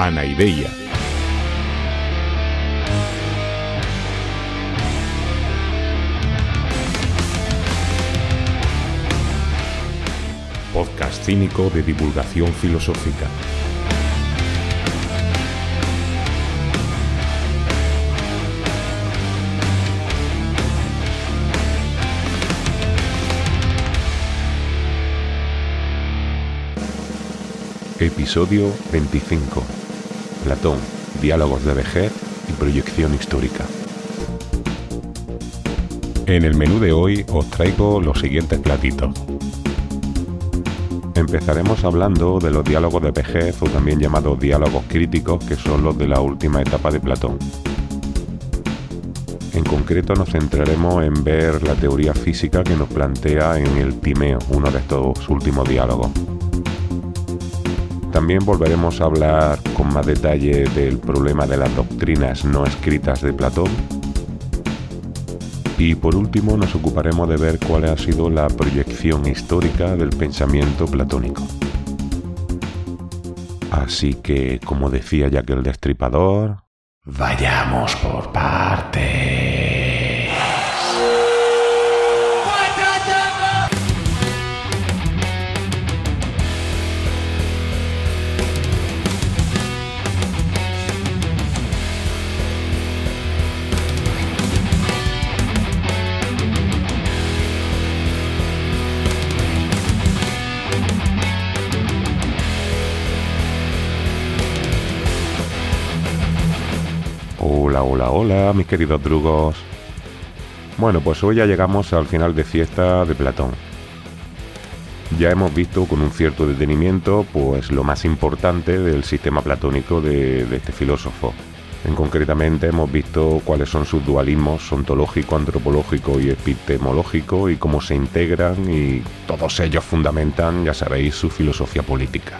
Anaideia. Podcast cínico de divulgación filosófica. Episodio 25. Platón, diálogos de vejez y proyección histórica. En el menú de hoy os traigo los siguientes platitos. Empezaremos hablando de los diálogos de vejez o también llamados diálogos críticos que son los de la última etapa de Platón. En concreto nos centraremos en ver la teoría física que nos plantea en el Timeo, uno de estos últimos diálogos. También volveremos a hablar con más detalle del problema de las doctrinas no escritas de Platón. Y por último nos ocuparemos de ver cuál ha sido la proyección histórica del pensamiento platónico. Así que, como decía que el destripador, vayamos por partes. Hola, hola, mis queridos drugos. Bueno, pues hoy ya llegamos al final de fiesta de Platón. Ya hemos visto con un cierto detenimiento pues lo más importante del sistema platónico de, de este filósofo. En concretamente hemos visto cuáles son sus dualismos ontológico, antropológico y epistemológico y cómo se integran y todos ellos fundamentan, ya sabéis, su filosofía política.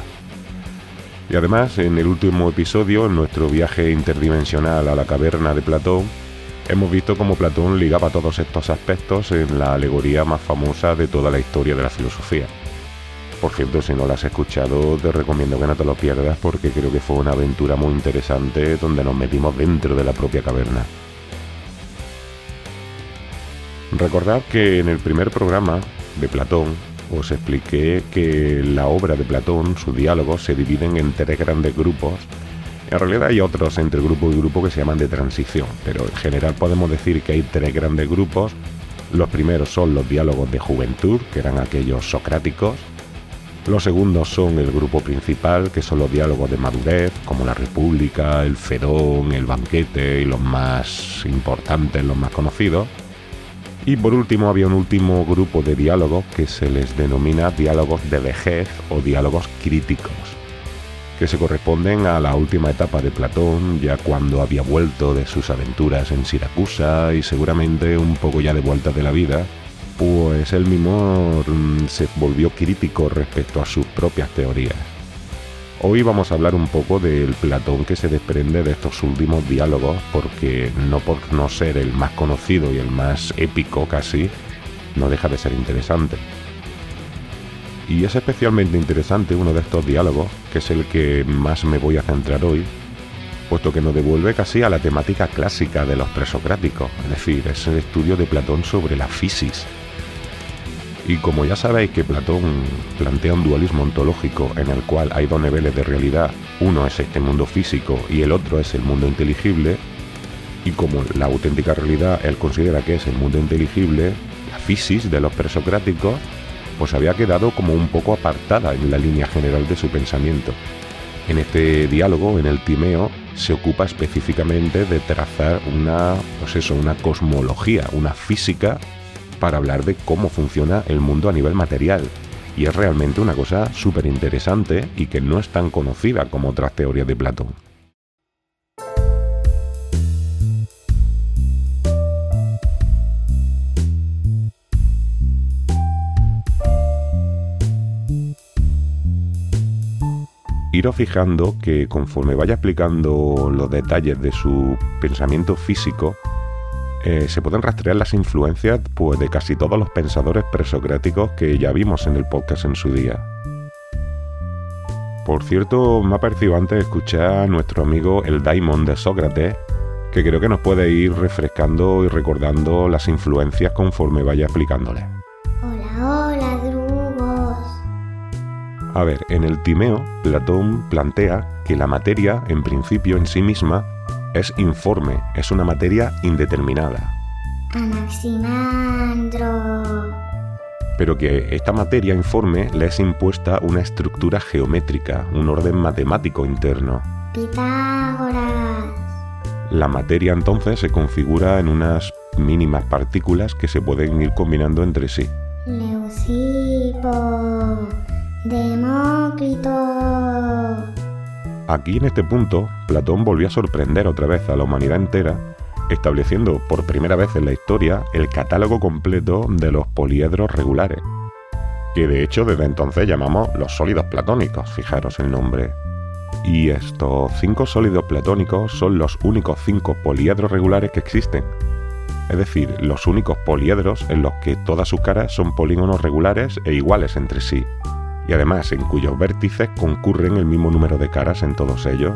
Y además, en el último episodio, en nuestro viaje interdimensional a la caverna de Platón, hemos visto cómo Platón ligaba todos estos aspectos en la alegoría más famosa de toda la historia de la filosofía. Por cierto, si no la has escuchado, te recomiendo que no te lo pierdas porque creo que fue una aventura muy interesante donde nos metimos dentro de la propia caverna. Recordad que en el primer programa de Platón os expliqué que la obra de Platón, sus diálogos, se dividen en tres grandes grupos. En realidad hay otros entre grupo y grupo que se llaman de transición, pero en general podemos decir que hay tres grandes grupos. Los primeros son los diálogos de juventud, que eran aquellos socráticos. Los segundos son el grupo principal, que son los diálogos de madurez, como la República, el Fedón, el Banquete y los más importantes, los más conocidos. Y por último había un último grupo de diálogos que se les denomina diálogos de vejez o diálogos críticos, que se corresponden a la última etapa de Platón, ya cuando había vuelto de sus aventuras en Siracusa y seguramente un poco ya de vuelta de la vida, pues él mismo mm, se volvió crítico respecto a sus propias teorías. Hoy vamos a hablar un poco del Platón que se desprende de estos últimos diálogos, porque no por no ser el más conocido y el más épico casi, no deja de ser interesante. Y es especialmente interesante uno de estos diálogos, que es el que más me voy a centrar hoy, puesto que nos devuelve casi a la temática clásica de los presocráticos, es decir, es el estudio de Platón sobre la fisis, y como ya sabéis que Platón plantea un dualismo ontológico en el cual hay dos niveles de realidad, uno es este mundo físico y el otro es el mundo inteligible, y como la auténtica realidad él considera que es el mundo inteligible, la fisis de los presocráticos, pues había quedado como un poco apartada en la línea general de su pensamiento. En este diálogo, en el Timeo, se ocupa específicamente de trazar una, pues eso, una cosmología, una física para hablar de cómo funciona el mundo a nivel material. Y es realmente una cosa súper interesante y que no es tan conocida como otras teorías de Platón. Iros fijando que conforme vaya explicando los detalles de su pensamiento físico, eh, se pueden rastrear las influencias pues, de casi todos los pensadores presocráticos que ya vimos en el podcast en su día. Por cierto, me ha parecido antes escuchar a nuestro amigo el Daimon de Sócrates, que creo que nos puede ir refrescando y recordando las influencias conforme vaya explicándole. Hola, hola, drugos. A ver, en el Timeo, Platón plantea que la materia, en principio en sí misma, es informe, es una materia indeterminada. Anaximandro. Pero que esta materia informe le es impuesta una estructura geométrica, un orden matemático interno. Pitágoras. La materia entonces se configura en unas mínimas partículas que se pueden ir combinando entre sí. Leucipo. Demócrito. Aquí en este punto, Platón volvió a sorprender otra vez a la humanidad entera, estableciendo por primera vez en la historia el catálogo completo de los poliedros regulares, que de hecho desde entonces llamamos los sólidos platónicos, fijaros el nombre. Y estos cinco sólidos platónicos son los únicos cinco poliedros regulares que existen. Es decir, los únicos poliedros en los que todas sus caras son polígonos regulares e iguales entre sí, y además en cuyos vértices concurren el mismo número de caras en todos ellos.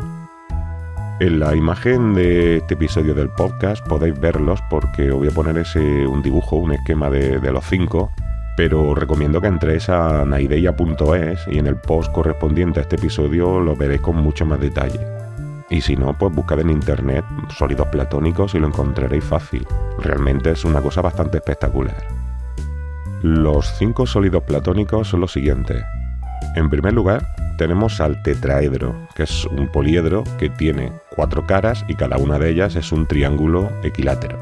En la imagen de este episodio del podcast podéis verlos porque os voy a poner ese, un dibujo, un esquema de, los cinco, pero recomiendo que entréis a naideia.es y en el post correspondiente a este episodio lo veréis con mucho más detalle. Y si no, pues buscad en internet sólidos platónicos y lo encontraréis fácil. Realmente es una cosa bastante espectacular. Los cinco sólidos platónicos son los siguientes. En primer lugar, tenemos al tetraedro, que es un poliedro que tiene cuatro caras y cada una de ellas es un triángulo equilátero.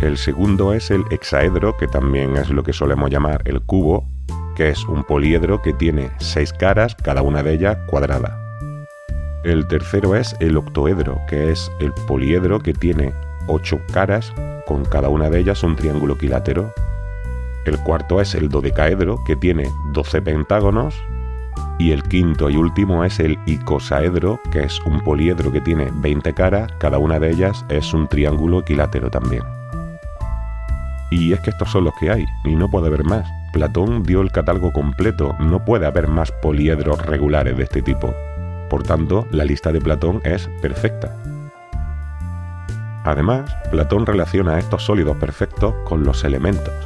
El segundo es el hexaedro, que también es lo que solemos llamar el cubo, que es un poliedro que tiene seis caras, cada una de ellas cuadrada. El tercero es el octoedro, que es el poliedro que tiene ocho caras, con cada una de ellas un triángulo equilátero. El cuarto es el dodecaedro, que tiene 12 pentágonos. Y el quinto y último es el icosaedro, que es un poliedro que tiene 20 caras, cada una de ellas es un triángulo equilátero también. Y es que estos son los que hay, y no puede haber más. Platón dio el catálogo completo, no puede haber más poliedros regulares de este tipo. Por tanto, la lista de Platón es perfecta. Además, Platón relaciona estos sólidos perfectos con los elementos.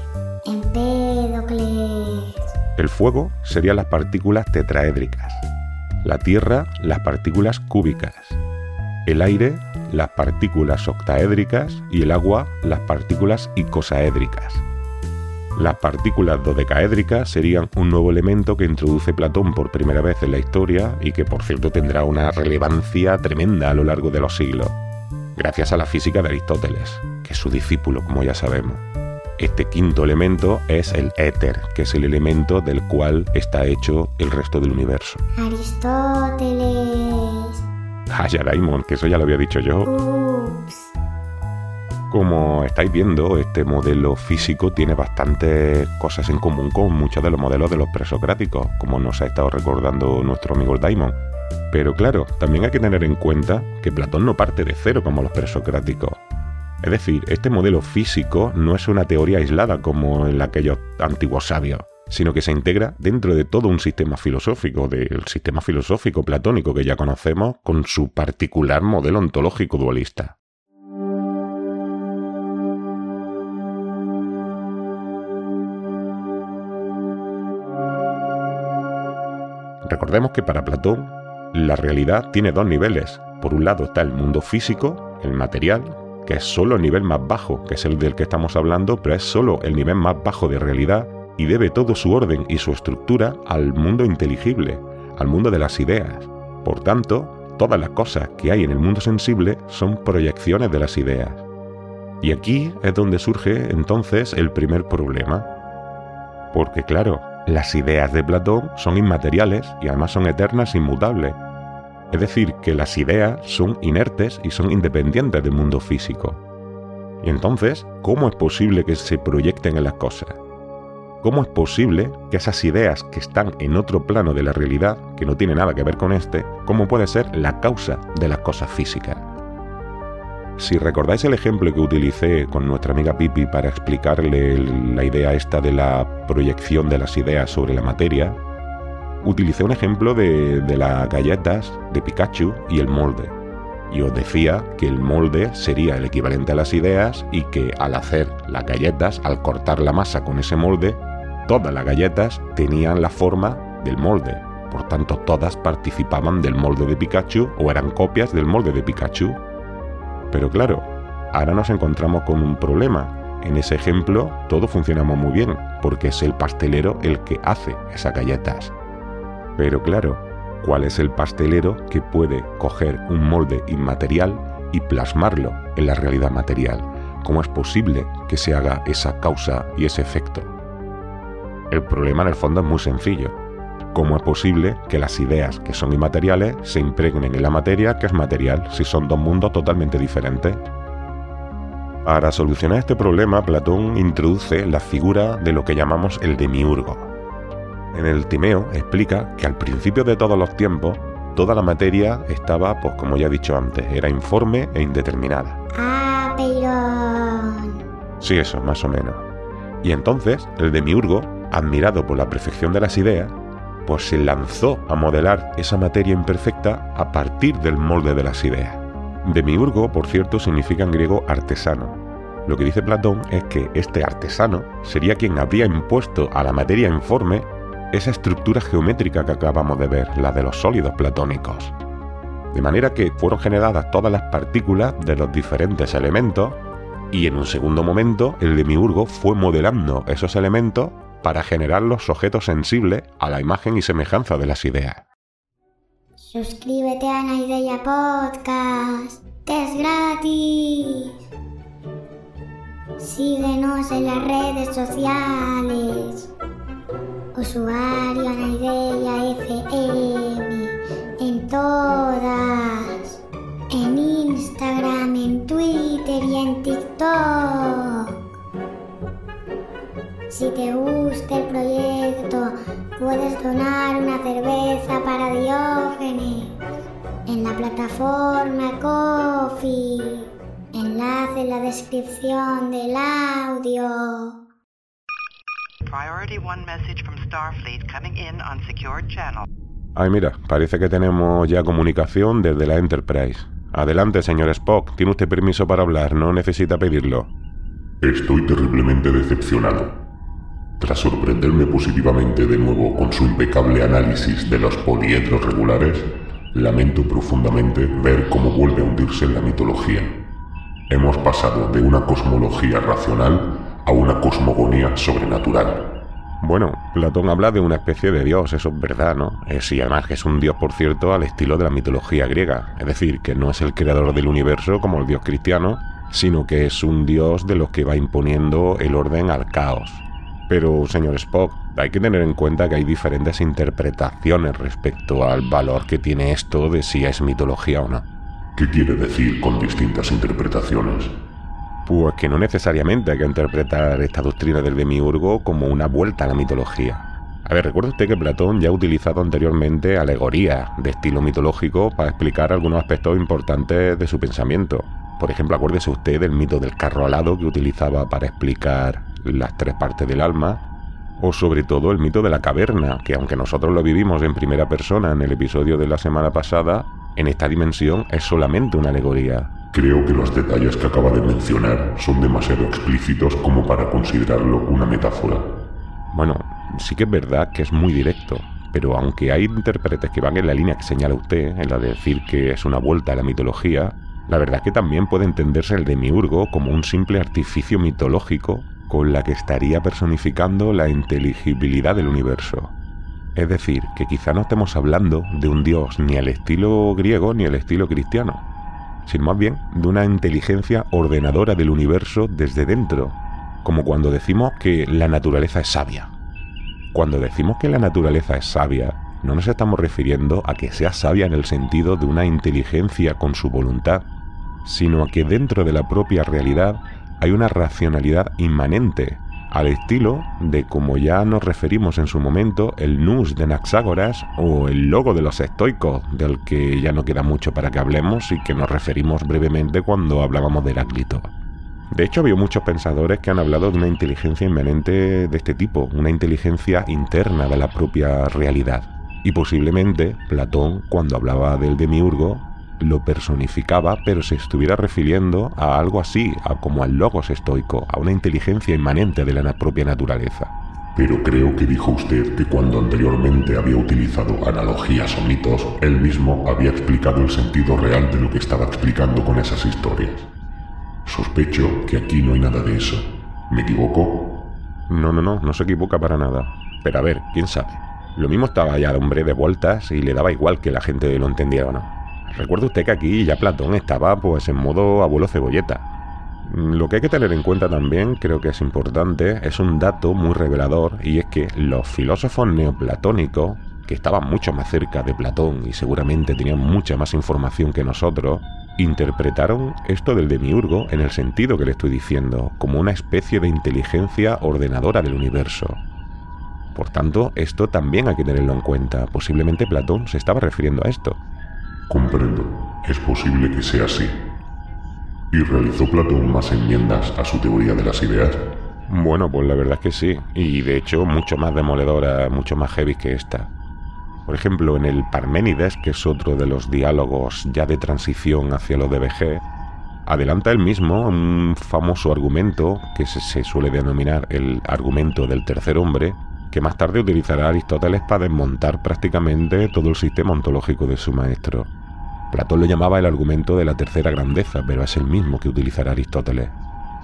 El fuego serían las partículas tetraédricas, la tierra las partículas cúbicas, el aire las partículas octaédricas y el agua las partículas icosaédricas. Las partículas dodecaédricas serían un nuevo elemento que introduce Platón por primera vez en la historia y que por cierto tendrá una relevancia tremenda a lo largo de los siglos, gracias a la física de Aristóteles, que es su discípulo, como ya sabemos. Este quinto elemento es el éter, que es el elemento del cual está hecho el resto del universo. Aristóteles. Ah, ya Daimon, que eso ya lo había dicho yo. Ups. Como estáis viendo, este modelo físico tiene bastantes cosas en común con muchos de los modelos de los presocráticos, como nos ha estado recordando nuestro amigo Daimon. Pero claro, también hay que tener en cuenta que Platón no parte de cero como los presocráticos. Es decir, este modelo físico no es una teoría aislada como en aquellos antiguos sabios, sino que se integra dentro de todo un sistema filosófico, del sistema filosófico platónico que ya conocemos, con su particular modelo ontológico dualista. Recordemos que para Platón la realidad tiene dos niveles. Por un lado está el mundo físico, el material, que es solo el nivel más bajo, que es el del que estamos hablando, pero es solo el nivel más bajo de realidad y debe todo su orden y su estructura al mundo inteligible, al mundo de las ideas. Por tanto, todas las cosas que hay en el mundo sensible son proyecciones de las ideas. Y aquí es donde surge entonces el primer problema. Porque claro, las ideas de Platón son inmateriales y además son eternas e inmutables. Es decir, que las ideas son inertes y son independientes del mundo físico. Y entonces, ¿cómo es posible que se proyecten en las cosas? ¿Cómo es posible que esas ideas que están en otro plano de la realidad, que no tiene nada que ver con este, cómo puede ser la causa de las cosas físicas? Si recordáis el ejemplo que utilicé con nuestra amiga Pipi para explicarle la idea esta de la proyección de las ideas sobre la materia, utilicé un ejemplo de, de las galletas de Pikachu y el molde. Y os decía que el molde sería el equivalente a las ideas y que al hacer las galletas, al cortar la masa con ese molde, todas las galletas tenían la forma del molde. Por tanto, todas participaban del molde de Pikachu o eran copias del molde de Pikachu. Pero claro, ahora nos encontramos con un problema. En ese ejemplo todo funcionamos muy bien, porque es el pastelero el que hace esas galletas. Pero claro, ¿cuál es el pastelero que puede coger un molde inmaterial y plasmarlo en la realidad material? ¿Cómo es posible que se haga esa causa y ese efecto? El problema en el fondo es muy sencillo. ¿Cómo es posible que las ideas que son inmateriales se impregnen en la materia que es material si son dos mundos totalmente diferentes? Para solucionar este problema, Platón introduce la figura de lo que llamamos el demiurgo. En el Timeo explica que al principio de todos los tiempos, toda la materia estaba, pues como ya he dicho antes, era informe e indeterminada. Ah, pero... Sí, eso, más o menos. Y entonces, el demiurgo, admirado por la perfección de las ideas, pues se lanzó a modelar esa materia imperfecta a partir del molde de las ideas. Demiurgo, por cierto, significa en griego artesano. Lo que dice Platón es que este artesano sería quien habría impuesto a la materia informe esa estructura geométrica que acabamos de ver, la de los sólidos platónicos. De manera que fueron generadas todas las partículas de los diferentes elementos y en un segundo momento el demiurgo fue modelando esos elementos para generar los objetos sensibles a la imagen y semejanza de las ideas. Suscríbete a Naideya Podcast, es gratis. Síguenos en las redes sociales. Usuario FM en todas. En Instagram, en Twitter y en TikTok. Si te gusta el proyecto, puedes donar una cerveza para Diógenes en la plataforma Coffee. Enlace en la descripción del audio. Priority 1 message from Starfleet coming in on secured channel. Ay, mira, parece que tenemos ya comunicación desde la Enterprise. Adelante, señor Spock, tiene usted permiso para hablar, no necesita pedirlo. Estoy terriblemente decepcionado. Tras sorprenderme positivamente de nuevo con su impecable análisis de los poliedros regulares, lamento profundamente ver cómo vuelve a hundirse en la mitología. Hemos pasado de una cosmología racional a una cosmogonía sobrenatural. Bueno, Platón habla de una especie de dios, eso es verdad, ¿no? Es, y además que es un dios, por cierto, al estilo de la mitología griega. Es decir, que no es el creador del universo como el dios cristiano, sino que es un dios de los que va imponiendo el orden al caos. Pero, señor Spock, hay que tener en cuenta que hay diferentes interpretaciones respecto al valor que tiene esto de si es mitología o no. ¿Qué quiere decir con distintas interpretaciones? Pues que no necesariamente hay que interpretar esta doctrina del demiurgo como una vuelta a la mitología. A ver, recuerda usted que Platón ya ha utilizado anteriormente alegorías de estilo mitológico para explicar algunos aspectos importantes de su pensamiento. Por ejemplo, acuérdese usted del mito del carro alado que utilizaba para explicar las tres partes del alma, o sobre todo el mito de la caverna, que aunque nosotros lo vivimos en primera persona en el episodio de la semana pasada, en esta dimensión es solamente una alegoría. Creo que los detalles que acaba de mencionar son demasiado explícitos como para considerarlo una metáfora. Bueno, sí que es verdad que es muy directo, pero aunque hay intérpretes que van en la línea que señala usted, en la de decir que es una vuelta a la mitología, la verdad es que también puede entenderse el demiurgo como un simple artificio mitológico con la que estaría personificando la inteligibilidad del universo. Es decir, que quizá no estemos hablando de un dios ni al estilo griego ni al estilo cristiano, sino más bien de una inteligencia ordenadora del universo desde dentro, como cuando decimos que la naturaleza es sabia. Cuando decimos que la naturaleza es sabia, no nos estamos refiriendo a que sea sabia en el sentido de una inteligencia con su voluntad, sino a que dentro de la propia realidad hay una racionalidad inmanente, al estilo de como ya nos referimos en su momento el Nus de Naxágoras o el logo de los estoicos, del que ya no queda mucho para que hablemos y que nos referimos brevemente cuando hablábamos de Heráclito. De hecho, había muchos pensadores que han hablado de una inteligencia inmanente de este tipo, una inteligencia interna de la propia realidad. Y posiblemente Platón, cuando hablaba del demiurgo, lo personificaba, pero se estuviera refiriendo a algo así, a como al logos estoico, a una inteligencia inmanente de la propia naturaleza. Pero creo que dijo usted que cuando anteriormente había utilizado analogías o mitos, él mismo había explicado el sentido real de lo que estaba explicando con esas historias. Sospecho que aquí no hay nada de eso. ¿Me equivoco? No, no, no, no se equivoca para nada. Pero a ver, quién sabe. Lo mismo estaba ya de hombre de vueltas y le daba igual que la gente lo entendiera o no. Recuerda usted que aquí ya Platón estaba pues en modo abuelo cebolleta. Lo que hay que tener en cuenta también, creo que es importante, es un dato muy revelador y es que los filósofos neoplatónicos, que estaban mucho más cerca de Platón y seguramente tenían mucha más información que nosotros, interpretaron esto del demiurgo en el sentido que le estoy diciendo, como una especie de inteligencia ordenadora del universo. Por tanto, esto también hay que tenerlo en cuenta. Posiblemente Platón se estaba refiriendo a esto. Comprendo. Es posible que sea así. ¿Y realizó Platón más enmiendas a su teoría de las ideas? Bueno, pues la verdad es que sí. Y de hecho, mucho más demoledora, mucho más heavy que esta. Por ejemplo, en el Parménides, que es otro de los diálogos ya de transición hacia lo de BG, adelanta él mismo un famoso argumento que se, suele denominar el argumento del tercer hombre, que más tarde utilizará Aristóteles para desmontar prácticamente todo el sistema ontológico de su maestro. Platón lo llamaba el argumento de la tercera grandeza, pero es el mismo que utilizará Aristóteles.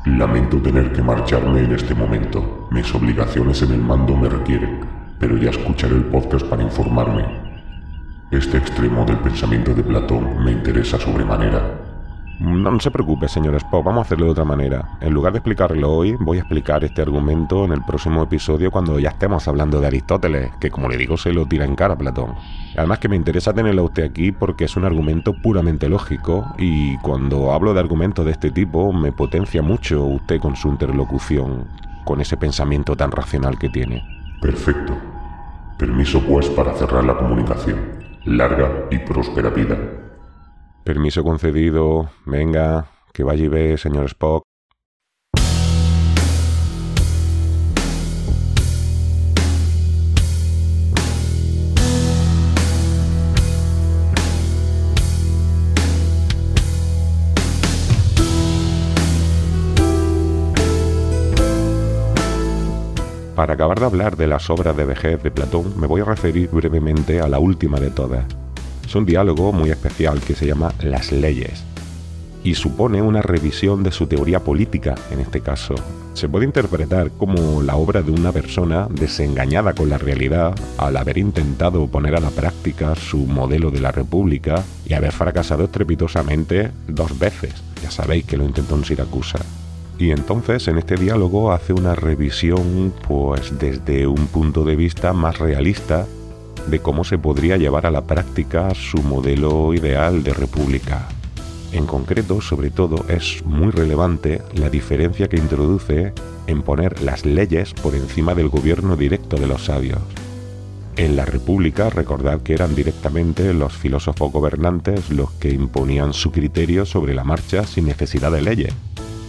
Lamento tener que marcharme en este momento. Mis obligaciones en el mando me requieren, pero ya escucharé el podcast para informarme. Este extremo del pensamiento de Platón me interesa sobremanera. No, se preocupe, señor Spock, vamos a hacerlo de otra manera. En lugar de explicarlo hoy, voy a explicar este argumento en el próximo episodio cuando ya estemos hablando de Aristóteles, que como le digo se lo tira en cara a Platón. Además que me interesa tenerlo a usted aquí porque es un argumento puramente lógico y cuando hablo de argumentos de este tipo me potencia mucho usted con su interlocución, con ese pensamiento tan racional que tiene. Perfecto. Permiso pues para cerrar la comunicación. Larga y próspera vida. Permiso concedido. Venga, que vaya y ve, señor Spock. Para acabar de hablar de las obras de vejez de Platón, me voy a referir brevemente a la última de todas, es un diálogo muy especial que se llama Las leyes y supone una revisión de su teoría política en este caso. Se puede interpretar como la obra de una persona desengañada con la realidad al haber intentado poner a la práctica su modelo de la República y haber fracasado estrepitosamente dos veces. Ya sabéis que lo intentó en Siracusa. Y entonces en este diálogo hace una revisión pues desde un punto de vista más realista de cómo se podría llevar a la práctica su modelo ideal de república. En concreto, sobre todo, es muy relevante la diferencia que introduce en poner las leyes por encima del gobierno directo de los sabios. En la República, recordad que eran directamente los filósofos gobernantes los que imponían su criterio sobre la marcha sin necesidad de leyes,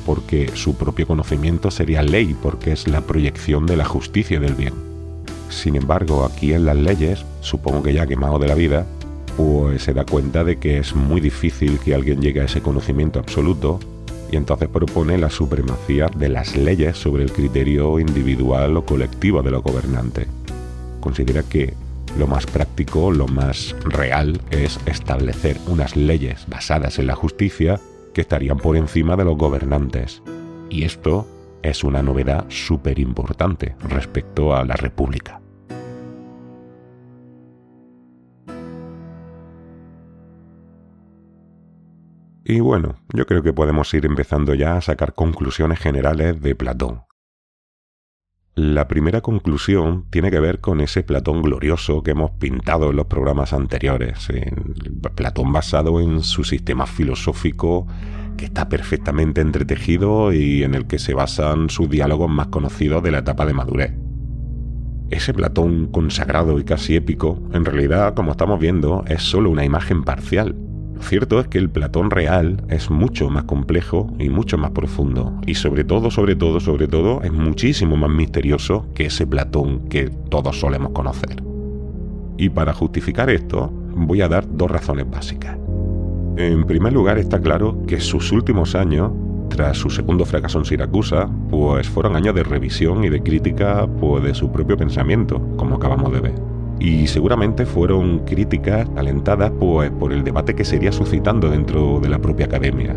porque su propio conocimiento sería ley, porque es la proyección de la justicia y del bien. Sin embargo, aquí en las leyes, supongo que ya quemado de la vida, pues se da cuenta de que es muy difícil que alguien llegue a ese conocimiento absoluto y entonces propone la supremacía de las leyes sobre el criterio individual o colectivo de los gobernantes. Considera que lo más práctico, lo más real es establecer unas leyes basadas en la justicia que estarían por encima de los gobernantes. Y esto es una novedad súper importante respecto a la República. Y bueno, yo creo que podemos ir empezando ya a sacar conclusiones generales de Platón. La primera conclusión tiene que ver con ese Platón glorioso que hemos pintado en los programas anteriores, en Platón basado en su sistema filosófico que está perfectamente entretejido y en el que se basan sus diálogos más conocidos de la etapa de madurez. Ese Platón consagrado y casi épico, en realidad, como estamos viendo, es solo una imagen parcial. Lo cierto es que el Platón real es mucho más complejo y mucho más profundo, y sobre todo, sobre todo, sobre todo, es muchísimo más misterioso que ese Platón que todos solemos conocer. Y para justificar esto, voy a dar dos razones básicas. En primer lugar, está claro que sus últimos años, tras su segundo fracaso en Siracusa, pues fueron años de revisión y de crítica pues, de su propio pensamiento, como acabamos de ver. Y seguramente fueron críticas alentadas pues, por el debate que sería suscitando dentro de la propia academia.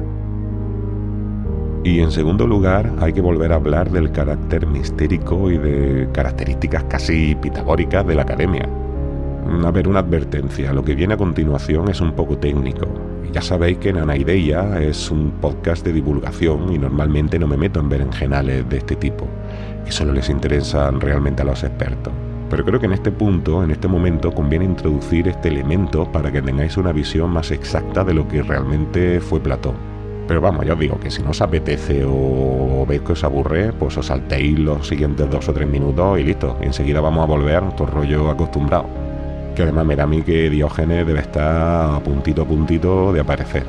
Y en segundo lugar, hay que volver a hablar del carácter mistérico y de características casi pitagóricas de la academia. A ver, una advertencia, lo que viene a continuación es un poco técnico. Ya sabéis que Nanaideia es un podcast de divulgación y normalmente no me meto en berenjenales de este tipo, que solo les interesan realmente a los expertos. Pero creo que en este punto, en este momento, conviene introducir este elemento para que tengáis una visión más exacta de lo que realmente fue Platón. Pero vamos, ya os digo que si no os apetece o veis que os aburre, pues os saltéis los siguientes dos o tres minutos y listo. Enseguida vamos a volver a nuestro rollo acostumbrado. Que además me da a mí que Diógenes debe estar a puntito a puntito de aparecer.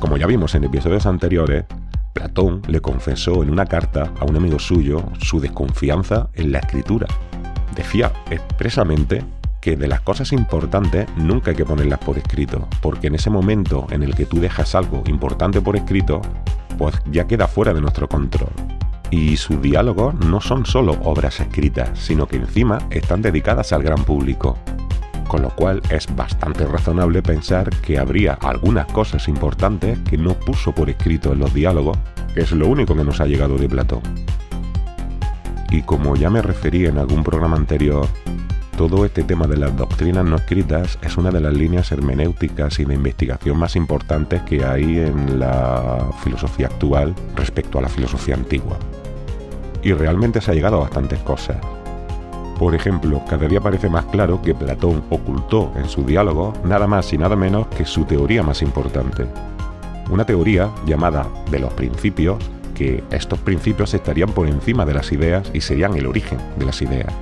Como ya vimos en episodios anteriores, Platón le confesó en una carta a un amigo suyo su desconfianza en la escritura. Decía expresamente que de las cosas importantes nunca hay que ponerlas por escrito, porque en ese momento en el que tú dejas algo importante por escrito, pues ya queda fuera de nuestro control. Y sus diálogos no son solo obras escritas, sino que encima están dedicadas al gran público. Con lo cual es bastante razonable pensar que habría algunas cosas importantes que no puso por escrito en los diálogos, que es lo único que nos ha llegado de Platón. Y como ya me referí en algún programa anterior, todo este tema de las doctrinas no escritas es una de las líneas hermenéuticas y de investigación más importantes que hay en la filosofía actual respecto a la filosofía antigua. Y realmente se ha llegado a bastantes cosas. Por ejemplo, cada día parece más claro que Platón ocultó en su diálogo nada más y nada menos que su teoría más importante. Una teoría llamada de los principios, que estos principios estarían por encima de las ideas y serían el origen de las ideas.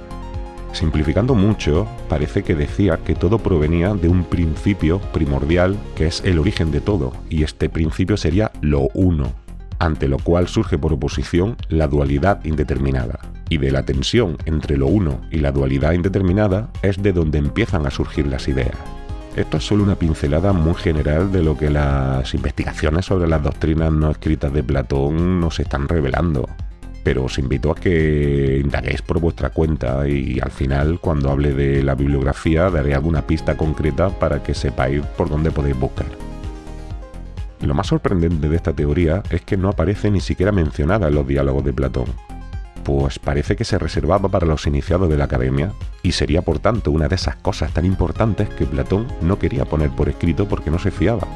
Simplificando mucho, parece que decía que todo provenía de un principio primordial que es el origen de todo, y este principio sería lo uno, ante lo cual surge por oposición la dualidad indeterminada. Y de la tensión entre lo uno y la dualidad indeterminada es de donde empiezan a surgir las ideas. Esto es solo una pincelada muy general de lo que las investigaciones sobre las doctrinas no escritas de Platón nos están revelando. Pero os invito a que indaguéis por vuestra cuenta y al final, cuando hable de la bibliografía, daré alguna pista concreta para que sepáis por dónde podéis buscar. Lo más sorprendente de esta teoría es que no aparece ni siquiera mencionada en los diálogos de Platón, pues parece que se reservaba para los iniciados de la academia y sería por tanto una de esas cosas tan importantes que Platón no quería poner por escrito porque no se fiaba.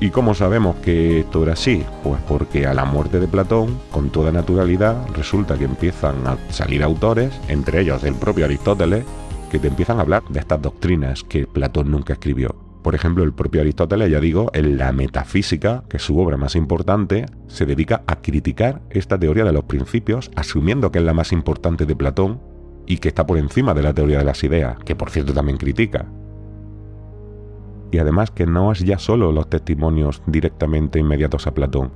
¿Y cómo sabemos que esto era así? Pues porque a la muerte de Platón, con toda naturalidad, resulta que empiezan a salir autores, entre ellos el propio Aristóteles, que te empiezan a hablar de estas doctrinas que Platón nunca escribió. Por ejemplo, el propio Aristóteles, ya digo, en la metafísica, que es su obra más importante, se dedica a criticar esta teoría de los principios, asumiendo que es la más importante de Platón y que está por encima de la teoría de las ideas, que por cierto también critica. Y además que no es ya solo los testimonios directamente inmediatos a Platón,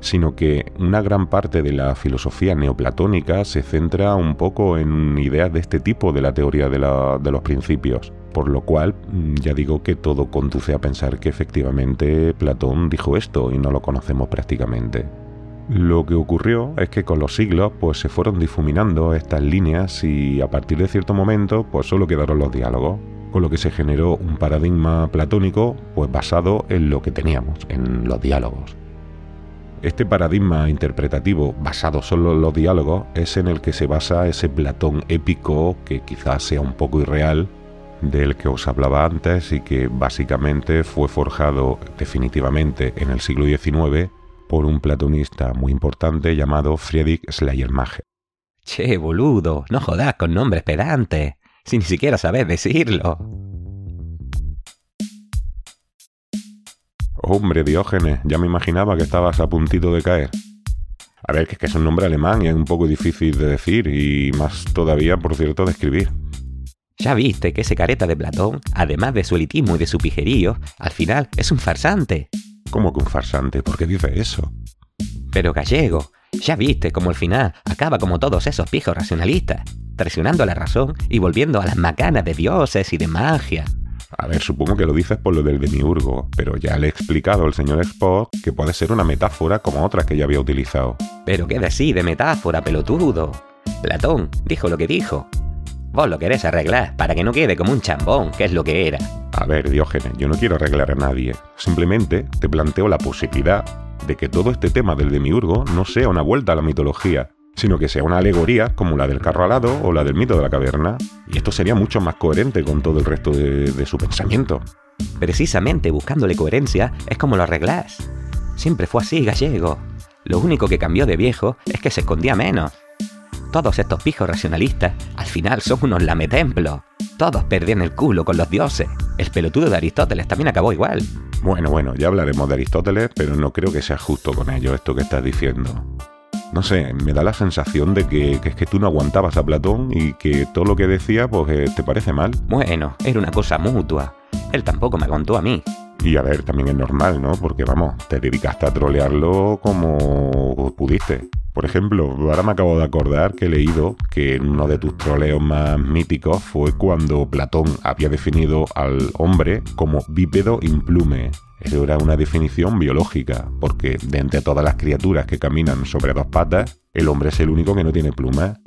sino que una gran parte de la filosofía neoplatónica se centra un poco en ideas de este tipo de la teoría de, de los principios por lo cual mm, ya digo que todo conduce a pensar que efectivamente Platón dijo esto y no lo conocemos prácticamente. Lo que ocurrió es que con los siglos pues se fueron difuminando estas líneas y a partir de cierto momento pues solo quedaron los diálogos, con lo que se generó un paradigma platónico pues basado en lo que teníamos, en los diálogos. Este paradigma interpretativo basado solo en los diálogos es en el que se basa ese Platón épico que quizás sea un poco irreal del que os hablaba antes y que básicamente fue forjado definitivamente en el siglo XIX por un platonista muy importante llamado Friedrich Schleiermacher. Che, boludo, no jodas con nombres pedantes, si ni siquiera sabes decirlo. Hombre, Diógenes, ya me imaginaba que estabas a puntito de caer. A ver, que es que es un nombre alemán y es un poco difícil de decir y más todavía, por cierto, de escribir. Ya viste que ese careta de Platón, además de su elitismo y de su pijerío, al final es un farsante. ¿Cómo que un farsante? ¿Por qué dice eso? Pero gallego, Ya viste como al final acaba como todos esos pijos racionalistas, traicionando a la razón y volviendo a las macanas de dioses y de magia. A ver, supongo que lo dices por lo del demiurgo, pero ya le he explicado al señor Spock que puede ser una metáfora como otras que ya había utilizado. Pero qué decir de metáfora, pelotudo. Platón dijo lo que dijo. Vos lo querés arreglar para que no quede como un chambón, que es lo que era. A ver, Diógenes, yo no quiero arreglar a nadie. Simplemente te planteo la posibilidad de que todo este tema del demiurgo no sea una vuelta a la mitología, sino que sea una alegoría como la del carro alado o la del mito de la caverna. Y esto sería mucho más coherente con todo el resto de, su pensamiento. Precisamente buscándole coherencia es como lo arreglás. Siempre fue así, gallego. Lo único que cambió de viejo es que se escondía menos. Todos estos pijos racionalistas al final son unos lametemplos. Todos perdían el culo con los dioses. El pelotudo de Aristóteles también acabó igual. Bueno, bueno, ya hablaremos de Aristóteles, pero no creo que sea justo con ello esto que estás diciendo. No sé, me da la sensación de que, que es que tú no aguantabas a Platón y que todo lo que decía pues eh, te parece mal. Bueno, era una cosa mutua. Él tampoco me aguantó a mí. Y a ver, también es normal, ¿no? Porque vamos, te dedicaste a trolearlo como pudiste. Por ejemplo, ahora me acabo de acordar que he leído que uno de tus troleos más míticos fue cuando Platón había definido al hombre como bípedo implume. Eso era una definición biológica, porque de entre todas las criaturas que caminan sobre dos patas, el hombre es el único que no tiene plumas.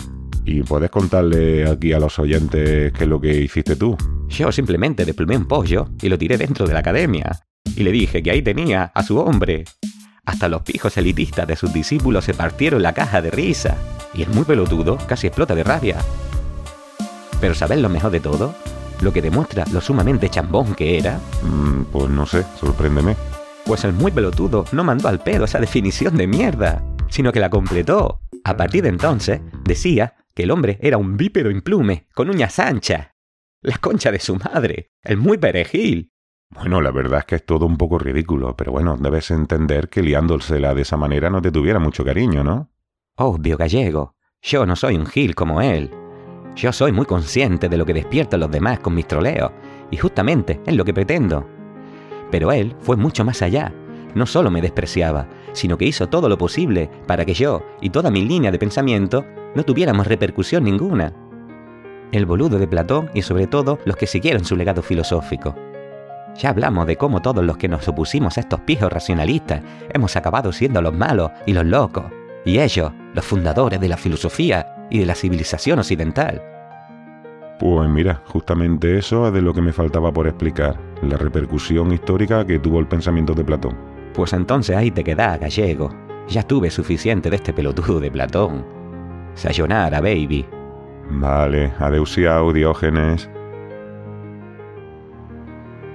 ¿Y puedes contarle aquí a los oyentes qué es lo que hiciste tú? Yo simplemente desplumé un pollo y lo tiré dentro de la academia. Y le dije que ahí tenía a su hombre. Hasta los pijos elitistas de sus discípulos se partieron la caja de risa. Y el muy pelotudo casi explota de rabia. Pero ¿sabes lo mejor de todo? Lo que demuestra lo sumamente chambón que era. Mm, pues no sé, sorpréndeme. Pues el muy pelotudo no mandó al pedo esa definición de mierda, sino que la completó. A partir de entonces, decía que el hombre era un bípedo implume, con uñas anchas. La concha de su madre, el muy perejil. Bueno, la verdad es que es todo un poco ridículo, pero bueno, debes entender que liándosela de esa manera no te tuviera mucho cariño, ¿no? Obvio, gallego. Yo no soy un gil como él. Yo soy muy consciente de lo que despiertan los demás con mis troleos, y justamente es lo que pretendo. Pero él fue mucho más allá. No solo me despreciaba, sino que hizo todo lo posible para que yo y toda mi línea de pensamiento no tuviéramos repercusión ninguna. El boludo de Platón y sobre todo los que siguieron su legado filosófico. Ya hablamos de cómo todos los que nos opusimos a estos pijos racionalistas hemos acabado siendo los malos y los locos, y ellos, los fundadores de la filosofía y de la civilización occidental. Pues mira, justamente eso es de lo que me faltaba por explicar, la repercusión histórica que tuvo el pensamiento de Platón. Pues entonces ahí te queda, gallego. Ya tuve suficiente de este pelotudo de Platón. Sayonara, baby. Vale, adeusiao, Diógenes.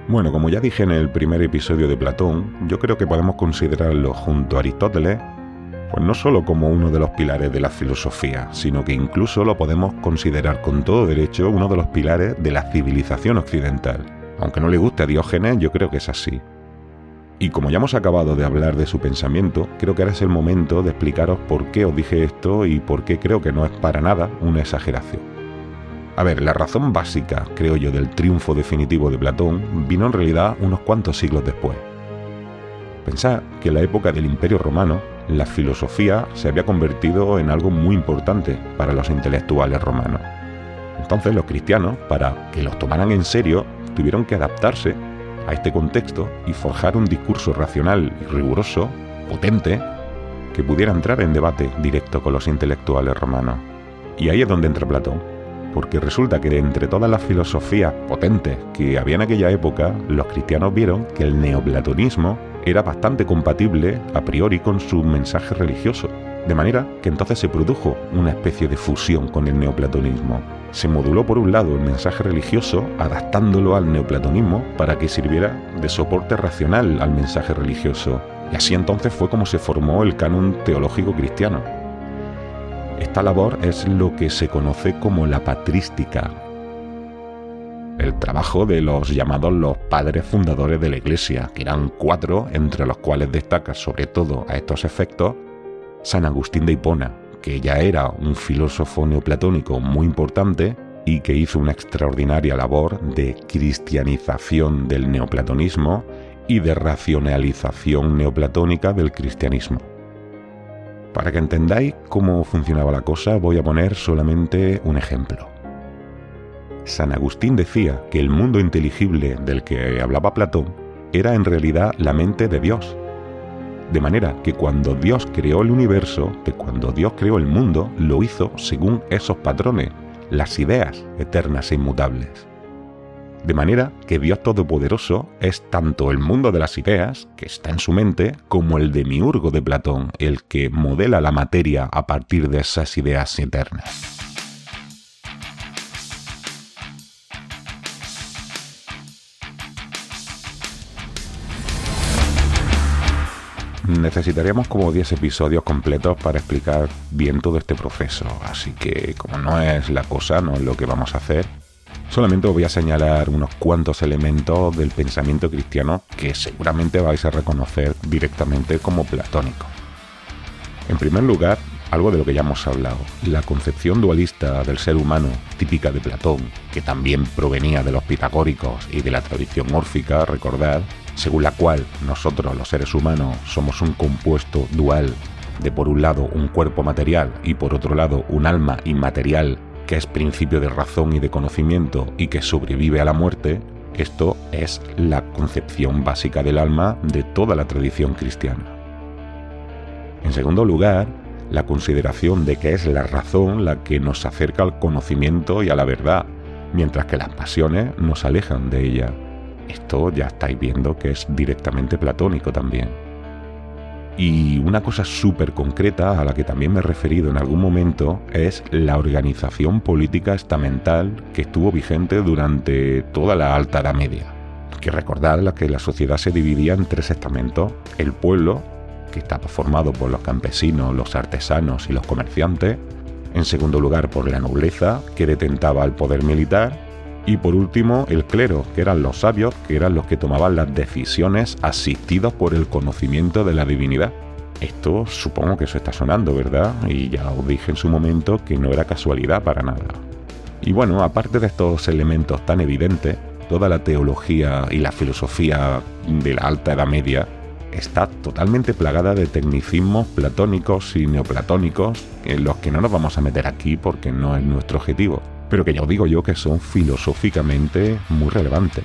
Bueno, como ya dije en el primer episodio de Platón, yo creo que podemos considerarlo junto a Aristóteles, pues no solo como uno de los pilares de la filosofía, sino que incluso lo podemos considerar con todo derecho uno de los pilares de la civilización occidental. Aunque no le guste a Diógenes, yo creo que es así. Y como ya hemos acabado de hablar de su pensamiento, creo que ahora es el momento de explicaros por qué os dije esto y por qué creo que no es para nada una exageración. A ver, la razón básica, creo yo, del triunfo definitivo de Platón vino en realidad unos cuantos siglos después. Pensad que en la época del Imperio Romano, la filosofía se había convertido en algo muy importante para los intelectuales romanos. Entonces los cristianos, para que los tomaran en serio, tuvieron que adaptarse a este contexto y forjar un discurso racional y riguroso, potente, que pudiera entrar en debate directo con los intelectuales romanos. Y ahí es donde entra Platón porque resulta que entre todas las filosofías potentes que había en aquella época, los cristianos vieron que el neoplatonismo era bastante compatible a priori con su mensaje religioso. De manera que entonces se produjo una especie de fusión con el neoplatonismo. Se moduló por un lado el mensaje religioso, adaptándolo al neoplatonismo para que sirviera de soporte racional al mensaje religioso. Y así entonces fue como se formó el canon teológico cristiano. Esta labor es lo que se conoce como la patrística, el trabajo de los llamados los padres fundadores de la Iglesia, que eran cuatro, entre los cuales destaca sobre todo a estos efectos San Agustín de Hipona, que ya era un filósofo neoplatónico muy importante y que hizo una extraordinaria labor de cristianización del neoplatonismo y de racionalización neoplatónica del cristianismo. Para que entendáis cómo funcionaba la cosa, voy a poner solamente un ejemplo. San Agustín decía que el mundo inteligible del que hablaba Platón era en realidad la mente de Dios. De manera que cuando Dios creó el universo, que cuando Dios creó el mundo, lo hizo según esos patrones, las ideas eternas e inmutables. De manera que Dios Todopoderoso es tanto el mundo de las ideas, que está en su mente, como el demiurgo de Platón, el que modela la materia a partir de esas ideas eternas. necesitaríamos como 10 episodios completos para explicar bien todo este proceso, así que como no es la cosa, no es lo que vamos a hacer, Solamente os voy a señalar unos cuantos elementos del pensamiento cristiano que seguramente vais a reconocer directamente como platónico. En primer lugar, algo de lo que ya hemos hablado, la concepción dualista del ser humano típica de Platón, que también provenía de los pitagóricos y de la tradición órfica, recordad, según la cual nosotros los seres humanos somos un compuesto dual de por un lado un cuerpo material y por otro lado un alma inmaterial que es principio de razón y de conocimiento y que sobrevive a la muerte, esto es la concepción básica del alma de toda la tradición cristiana. En segundo lugar, la consideración de que es la razón la que nos acerca al conocimiento y a la verdad, mientras que las pasiones nos alejan de ella. Esto ya estáis viendo que es directamente platónico también. Y una cosa súper concreta a la que también me he referido en algún momento es la organización política estamental que estuvo vigente durante toda la Alta Edad Media. que recordar que la sociedad se dividía en tres estamentos. El pueblo, que estaba formado por los campesinos, los artesanos y los comerciantes. En segundo lugar, por la nobleza, que detentaba el poder militar y por último, el clero, que eran los sabios, que eran los que tomaban las decisiones asistidos por el conocimiento de la divinidad. Esto supongo que eso está sonando, ¿verdad? Y ya os dije en su momento que no era casualidad para nada. Y bueno, aparte de estos elementos tan evidentes, toda la teología y la filosofía de la Alta Edad Media está totalmente plagada de tecnicismos platónicos y neoplatónicos en los que no nos vamos a meter aquí porque no es nuestro objetivo pero que ya os digo yo que son filosóficamente muy relevantes.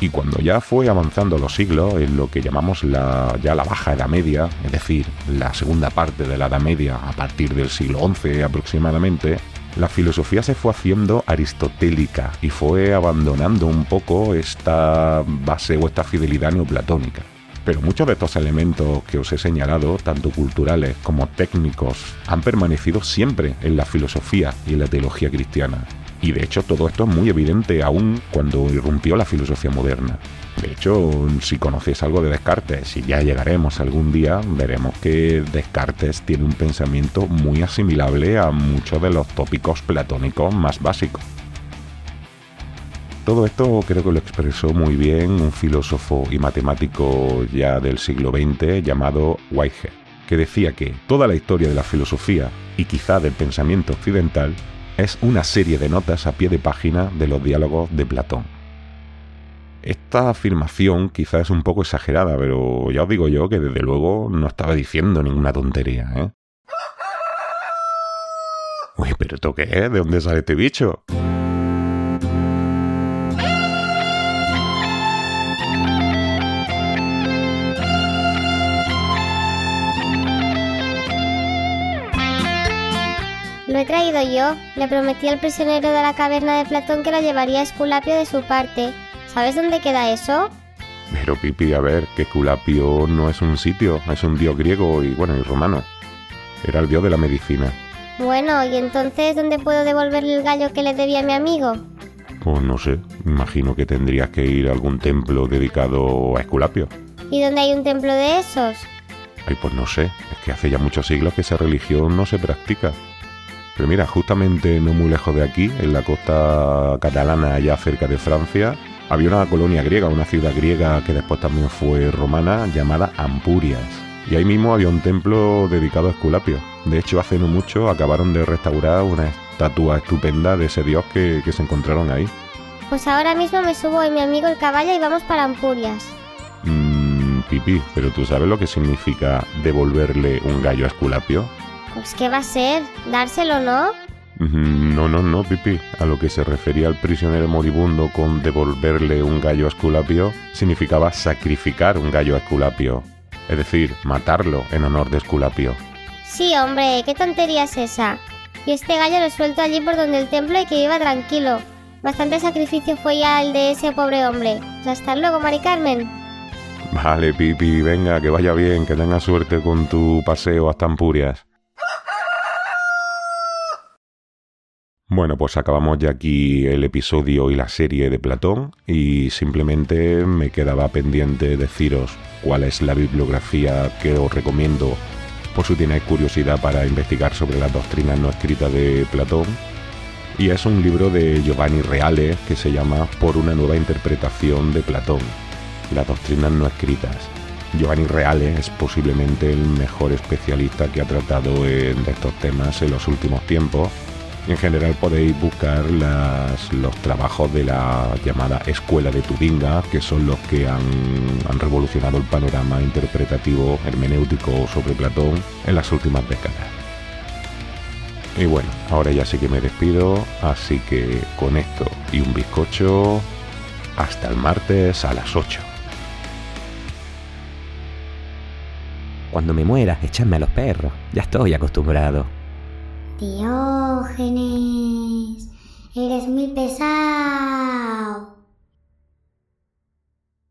Y cuando ya fue avanzando los siglos en lo que llamamos la, ya la Baja Edad Media, es decir, la segunda parte de la Edad Media a partir del siglo XI aproximadamente, la filosofía se fue haciendo aristotélica y fue abandonando un poco esta base o esta fidelidad neoplatónica. Pero muchos de estos elementos que os he señalado, tanto culturales como técnicos, han permanecido siempre en la filosofía y en la teología cristiana. Y de hecho todo esto es muy evidente aún cuando irrumpió la filosofía moderna. De hecho, si conocéis algo de Descartes, y ya llegaremos algún día, veremos que Descartes tiene un pensamiento muy asimilable a muchos de los tópicos platónicos más básicos. Todo esto creo que lo expresó muy bien un filósofo y matemático ya del siglo XX llamado Whitehead, que decía que toda la historia de la filosofía y quizá del pensamiento occidental es una serie de notas a pie de página de los diálogos de Platón. Esta afirmación quizá es un poco exagerada, pero ya os digo yo que desde luego no estaba diciendo ninguna tontería, ¿eh? Uy, pero ¿esto qué es? ¿De dónde sale este bicho? Traído yo. Le prometí al prisionero de la caverna de Platón que lo llevaría a Esculapio de su parte. ¿Sabes dónde queda eso? Pero Pipi, a ver, que Esculapio no es un sitio, es un dios griego y bueno, y romano. Era el dios de la medicina. Bueno, ¿y entonces dónde puedo devolverle el gallo que le debía a mi amigo? Pues no sé, imagino que tendrías que ir a algún templo dedicado a Esculapio. ¿Y dónde hay un templo de esos? Ay, pues no sé, es que hace ya muchos siglos que esa religión no se practica. Pero mira, justamente no muy lejos de aquí, en la costa catalana, allá cerca de Francia, había una colonia griega, una ciudad griega que después también fue romana, llamada Ampurias. Y ahí mismo había un templo dedicado a Esculapio. De hecho, hace no mucho acabaron de restaurar una estatua estupenda de ese dios que, se encontraron ahí. Pues ahora mismo me subo en mi amigo el caballo y vamos para Ampurias. Mm, Pipi, pero ¿tú sabes lo que significa devolverle un gallo a Esculapio? Pues ¿qué va a ser? ¿Dárselo, no? No, no, no, Pipi. A lo que se refería el prisionero moribundo con devolverle un gallo a Esculapio significaba sacrificar un gallo a Esculapio. Es decir, matarlo en honor de Esculapio. Sí, hombre, ¿qué tontería es esa? Yo este gallo lo suelto allí por donde el templo y que viva tranquilo. Bastante sacrificio fue ya el de ese pobre hombre. Hasta luego, Mari Carmen. Vale, Pipi, venga, que vaya bien, que tengas suerte con tu paseo hasta Ampurias. Bueno, pues acabamos ya aquí el episodio y la serie de Platón y simplemente me quedaba pendiente deciros cuál es la bibliografía que os recomiendo por si tenéis curiosidad para investigar sobre las doctrinas no escritas de Platón. Y es un libro de Giovanni Reale que se llama Por una nueva interpretación de Platón, las doctrinas no escritas. Giovanni Reale es posiblemente el mejor especialista que ha tratado de estos temas en los últimos tiempos. En general podéis buscar los trabajos de la llamada Escuela de Tubinga, que son los que han, han revolucionado el panorama interpretativo hermenéutico sobre Platón en las últimas décadas. Y bueno, ahora ya sí que me despido, así que con esto y un bizcocho, hasta el martes a las 8. Cuando me muera, echadme a los perros. Ya estoy acostumbrado. Diógenes, eres muy pesado.